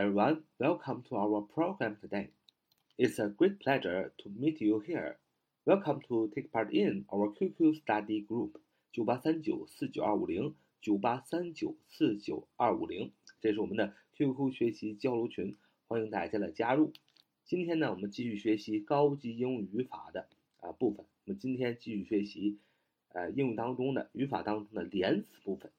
everyone, welcome to our program today. It's a great pleasure to meet you here. Welcome to take part in our QQ study group 九八三九四九二五零九八三九四九二五零，这是我们的 QQ 学习交流群，欢迎大家的加入。今天呢，我们继续学习高级英语语法的啊部分。我们今天继续学习呃英语当中的语法当中的连词部分。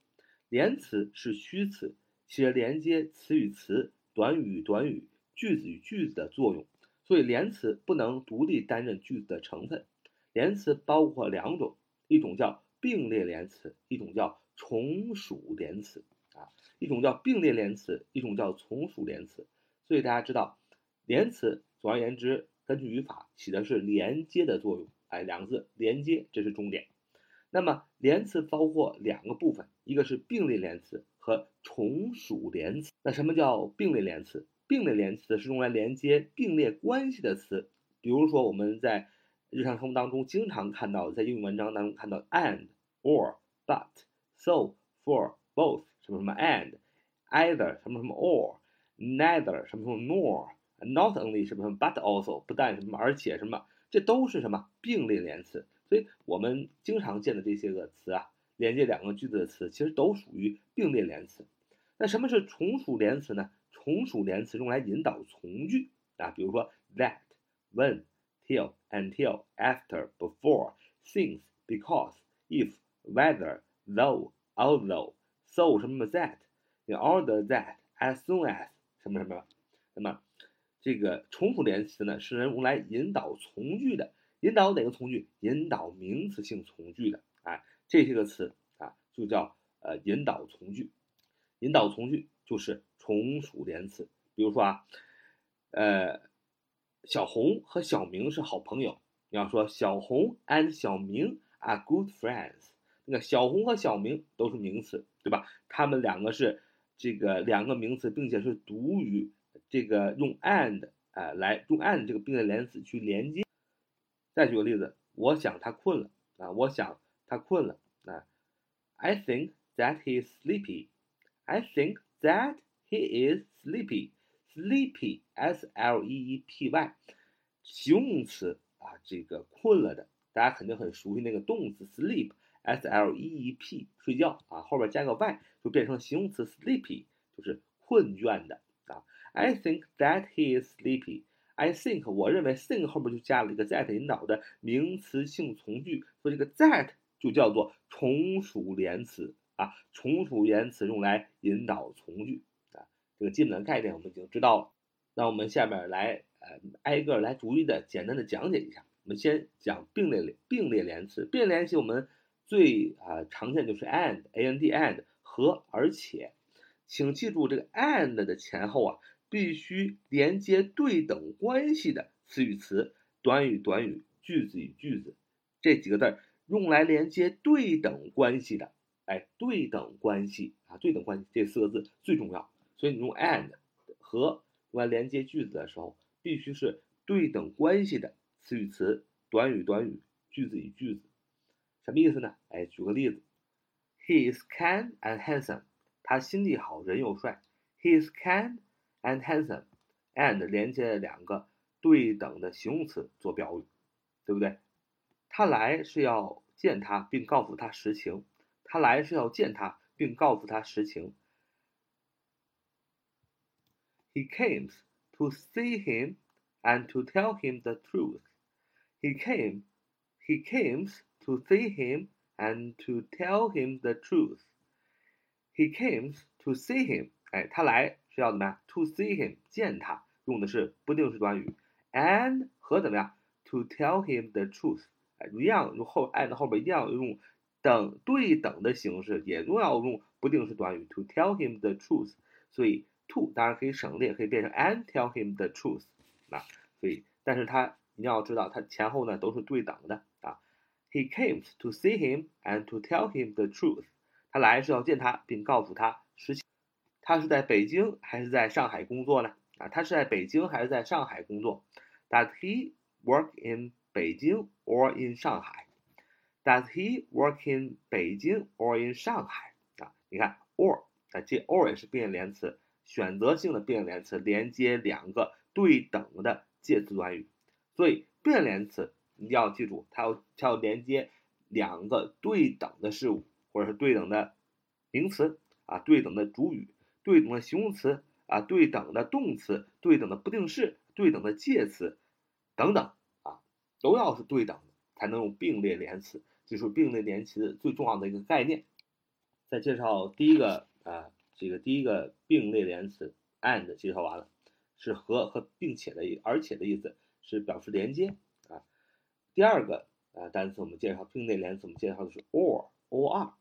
连词是虚词，起着连接词与词、短语与短语、句子与句子的作用，所以连词不能独立担任句子的成分。连词包括两种，一种叫并列连词，一种叫从属连词啊。一种叫并列连词，一种叫从属连词。所以大家知道，连词总而言之，根据语法起的是连接的作用。哎，两个字连接，这是重点。那么连词包括两个部分，一个是并列连词和从属连词。那什么叫并列连词？并列连词是用来连接并列关系的词，比如说我们在日常生活当中经常看到，在英语文章当中看到 and、or、but、so、for、both 什么什么 and、either 什么什么 or、neither 什么什么 nor、not only 什么什么 but also 不但什么而且什么，这都是什么并列连词。所以我们经常见的这些个词啊，连接两个句子的词，其实都属于并列连词。那什么是从属连词呢？从属连词用来引导从句啊，比如说 that、when、till、until、after、before、since、because、if、whether、though、although、so 什么 that、in order that、as soon as 什么什么。那么这个从属连词呢，是用来引导从句的。引导哪个从句？引导名词性从句的，哎，这些个词啊，就叫呃引导从句。引导从句就是从属连词。比如说啊，呃，小红和小明是好朋友。你要说小红 and 小明 are good friends，那个小红和小明都是名词，对吧？他们两个是这个两个名词，并且是独语，这个用 and 啊来用 and 这个并列连词去连接。再举个例子，我想他困了啊，我想他困了啊。I think that he is sleepy. I think that he is sleepy. Sleepy, S-L-E-E-P-Y，形容词啊，这个困了的，大家肯定很熟悉那个动词 sleep, S-L-E-E-P，睡觉啊，后边加个 y 就变成形容词 sleepy，就是困倦的啊。I think that he is sleepy. I think，我认为 think 后边就加了一个 that 引导的名词性从句，所以这个 that 就叫做从属连词啊。从属连词用来引导从句啊，这个基本的概念我们已经知道了。那我们下面来呃挨个来逐一的简单的讲解一下。我们先讲并列并列连词，并列连词我们最啊常见就是 and，a n d and 和而且，请记住这个 and 的前后啊。必须连接对等关系的词与词、短语短语、句子与句子，这几个字儿用来连接对等关系的，哎，对等关系啊，对等关系这四个字最重要。所以你用 and 和用来连接句子的时候，必须是对等关系的词与词、短语短语、句子与句子。什么意思呢？哎，举个例子，He is kind and handsome，他心地好，人又帅。He is kind。and handsome and 连接两个对等的形容词做表语，对不对？他来是要见他，并告诉他实情。他来是要见他，并告诉他实情。He came to see him and to tell him the truth. He came, he came to see him and to tell him the truth. He came to see him. 哎，他来是要怎么样？To see him，见他，用的是不定式短语，and 和怎么样？To tell him the truth， 一样用后 and 后边一定要用等对等的形式，也都要用不定式短语。To tell him the truth，所以 to 当然可以省略，可以变成 and tell him the truth，啊，所以但是它你要知道，它前后呢都是对等的啊。He came to see him and to tell him the truth，他来是要见他，并告诉他实情。他是在北京还是在上海工作呢？啊，他是在北京还是在上海工作？Does he work in 北京 or in 上海？Does he work in 北京 or in 上海？啊，你看 or 啊，这 or 也是变连词，选择性的并列连词连接两个对等的介词短语。所以并列连词一定要记住，它要它要连接两个对等的事物，或者是对等的名词啊，对等的主语，对等的形容词啊，对等的动词，对等的不定式，对等的介词等等，都要是对等的，才能用并列连词。这是并列连词最重要的一个概念。再介绍第一个啊，这个第一个并列连词 and 介绍完了，是和和并且的而且的意思，是表示连接啊。第二个啊单词我们介绍并列连词，我们介绍的是 or or，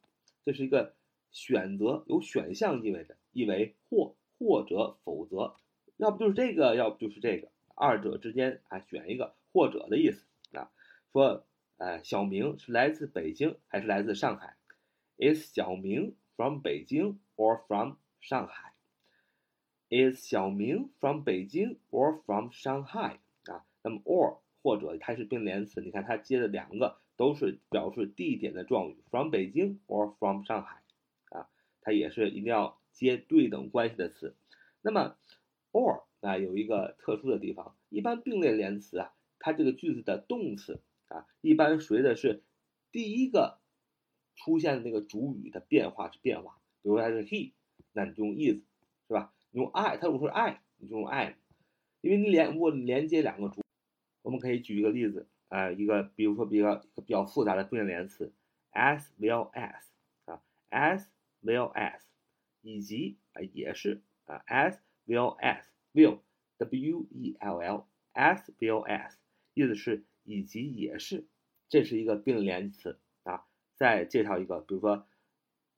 这是一个选择有选项意味的，意为或或者否则，要不就是这个，要不就是这个，二者之间啊选一个或者的意思啊，说。呃，小明是来自北京还是来自上海？Is 小明 from 北京 or from 上海？Is 小明 from 北京 or from Shanghai？啊，那么 or 或者它是并联词，你看它接的两个都是表示地点的状语，from 北京 or from 上海，啊，它也是一定要接对等关系的词。那么 or 啊有一个特殊的地方，一般并列连词啊，它这个句子的动词。啊，一般随的是第一个出现的那个主语的变化是变化，比如说它是 he，那你就用 is，是吧？用 I，它如果说 I，你就用 I，因为你连如果连接两个主，我们可以举一个例子啊，一个比如说比较一个比较复杂的并列连词，as well as 啊，as well as，以及啊也是啊，as well as will w e l l as well as，意思是。以及也是，这是一个并联词啊。再介绍一个，比如说，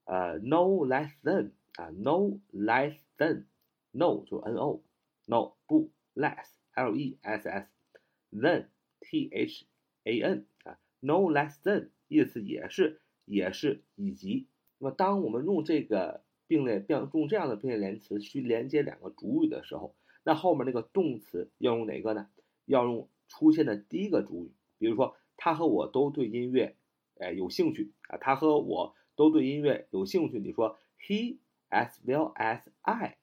呃，no less than 啊，no less than，no 就 n o，no 不 less l e s s，than t h a n 啊，no less than 意思也是也是以及。那么当我们用这个并列并用这样的并列连词去连接两个主语的时候， 那后面那个动词要用哪个呢？要用。出现的第一个主语，比如说他和我都对音乐，哎有兴趣啊，他和我都对音乐有兴趣。你说 he as well as I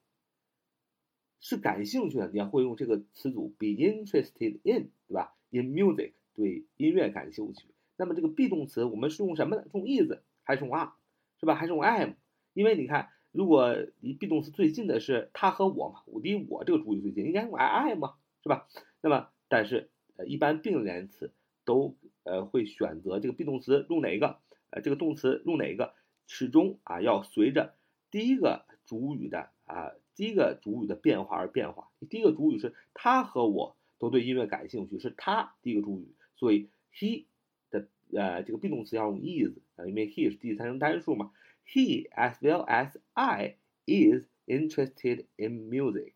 是感兴趣的，你要会用这个词组 be interested in，对吧？In music 对音乐感兴趣。那么这个 be 动词我们是用什么呢？用 is 还是用 are，是吧？还是用 am？因为你看，如果离 be 动词最近的是他和我嘛，我离我这个主语最近，应该用 I am 嘛，是吧？那么但是。呃，一般并联词都呃会选择这个 be 动词用哪个？呃，这个动词用哪个？始终啊要随着第一个主语的啊第一个主语的变化而变化。第一个主语是他和我都对音乐感兴趣，是他第一个主语，所以 he 的呃这个 be 动词要用 is 啊，因为 he 是第三人单数嘛。He as well as I is interested in music。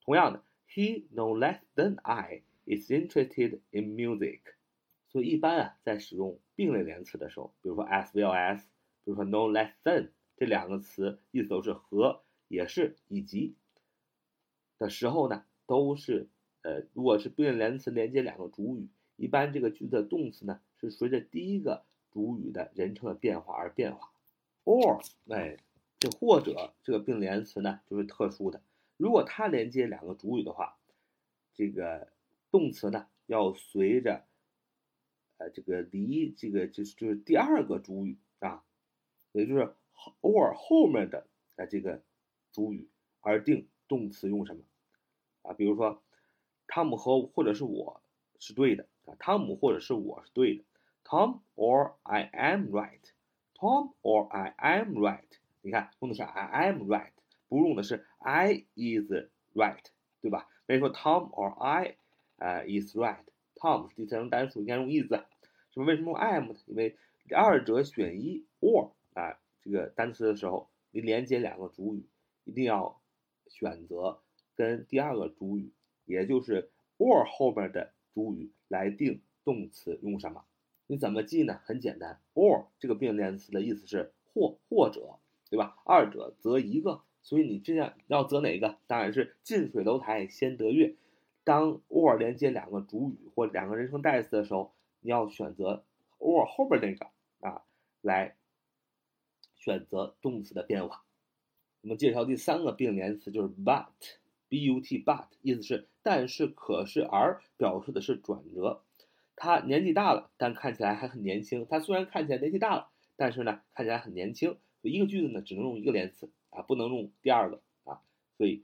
同样的，he no less than I。is interested in music，所以一般啊，在使用并列连词的时候，比如说 as well as，比如说 no less than 这两个词，意思都是和也是以及的时候呢，都是呃，如果是并列连词连接两个主语，一般这个句子的动词呢是随着第一个主语的人称的变化而变化。or，哎，这或者这个并联词呢就是特殊的，如果它连接两个主语的话，这个。动词呢要随着，呃，这个离这个就是就是第二个主语啊，也就是 or 后面的啊这个主语而定动词用什么啊？比如说，汤姆和或者是我是对的啊，汤姆或者是我是对的，Tom or I am right Tom or I am right，你看用的是 I am right，不用的是 I is right，对吧？没说 Tom or I。啊，is right，Tom 第三人称单数，应该用 is。什么？为什么用 am 呢？因为二者选一，or 啊，这个单词的时候，你连接两个主语，一定要选择跟第二个主语，也就是 or 后边的主语来定动词用什么？你怎么记呢？很简单，or 这个并列词的意思是或或者，对吧？二者择一个，所以你这样要择哪个？当然是近水楼台先得月。当 or 连接两个主语或两个人称代词的时候，你要选择 or 后边那个啊，来选择动词的变化。我们介绍第三个并联词就是 but，b u t but，意思是但是可是而，表示的是转折。他年纪大了，但看起来还很年轻。他虽然看起来年纪大了，但是呢看起来很年轻。一个句子呢只能用一个连词啊，不能用第二个啊，所以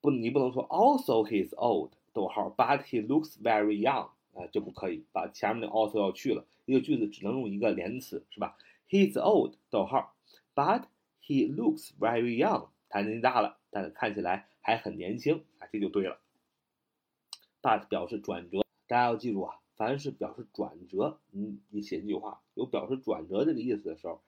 不你不能说 also he is old，逗号，but he looks very young 啊，就不可以把前面的 also 要去了。一个句子只能用一个连词，是吧？He is old，逗号，but he looks very young。他年纪大了，但是看起来还很年轻啊，这就对了。but 表示转折。大家要记住啊，凡是表示转折，你你写一句话有表示转折这个意思的时候，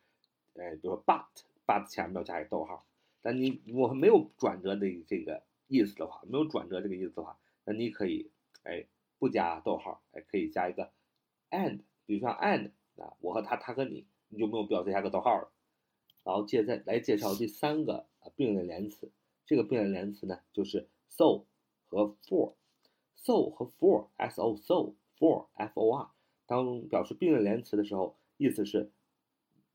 哎，比如说 but，but 前面要加一个逗号。但你如果没有转折的这个意思的话，没有转折这个意思的话，那你可以哎不加逗号，哎可以加一个 and，比如说 and 啊，我和他，他和你，你就没有必要再加个逗号了。然后接再来介绍第三个并列连词，这个并列连词呢就是 so 和 for。So 和 for，so so for，f o r，当表示并列连词的时候，意思是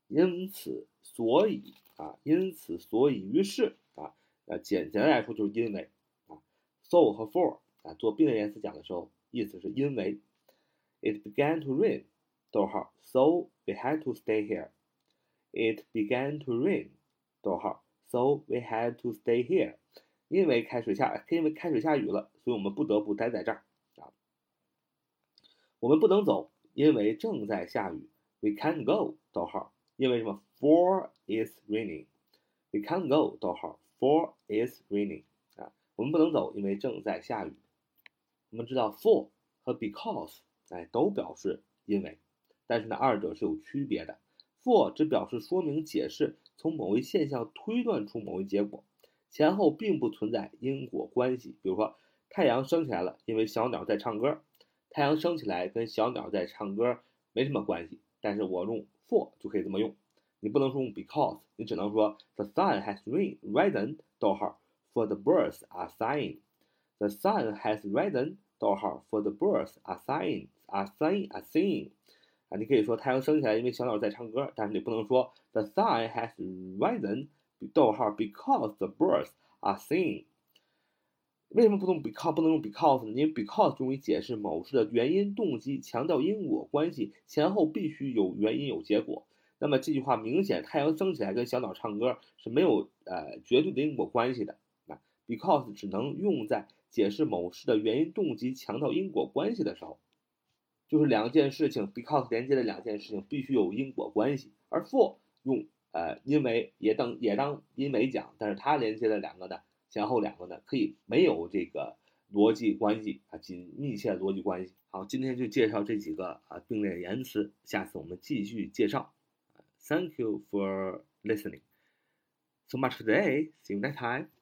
因此所以啊，因此所以于是啊，呃简简单来说就是因为啊，so 和 for 啊做并列连词讲的时候，意思是因为。It began to rain，逗号，so we had to stay here。It began to rain，逗号，so we had to stay here。因为开始下，因为开始下雨了，所以我们不得不待在这儿啊。我们不能走，因为正在下雨。We can't go，逗号，因为什么？For it's raining。We can't go，逗号，For it's raining。啊，我们不能走，因为正在下雨。我们知道，for 和 because，哎，都表示因为，但是呢，二者是有区别的。for 只表示说明、解释，从某一现象推断出某一结果。前后并不存在因果关系。比如说，太阳升起来了，因为小鸟在唱歌。太阳升起来跟小鸟在唱歌没什么关系，但是我用 for 就可以这么用。你不能说用 because，你只能说 the sun has risen，逗号，for the birds are singing。The sun has risen，逗号，for the birds are singing，are singing，are singing。啊，你可以说太阳升起来，因为小鸟在唱歌，但是你不能说 the sun has risen。逗号，because the birds are singing。为什么不能 because 不能用 because 呢？因为 because 用于解释某事的原因、动机，强调因果关系，前后必须有原因有结果。那么这句话明显，太阳升起来跟小鸟唱歌是没有呃绝对的因果关系的。啊，because 只能用在解释某事的原因、动机，强调因果关系的时候，就是两件事情 because 连接的两件事情必须有因果关系，而 for 用。呃，因为也当也当因为讲，但是它连接的两个呢，前后两个呢，可以没有这个逻辑关系啊，紧密切逻辑关系。好，今天就介绍这几个啊并列言辞，下次我们继续介绍。Thank you for listening. So much today. See you next time.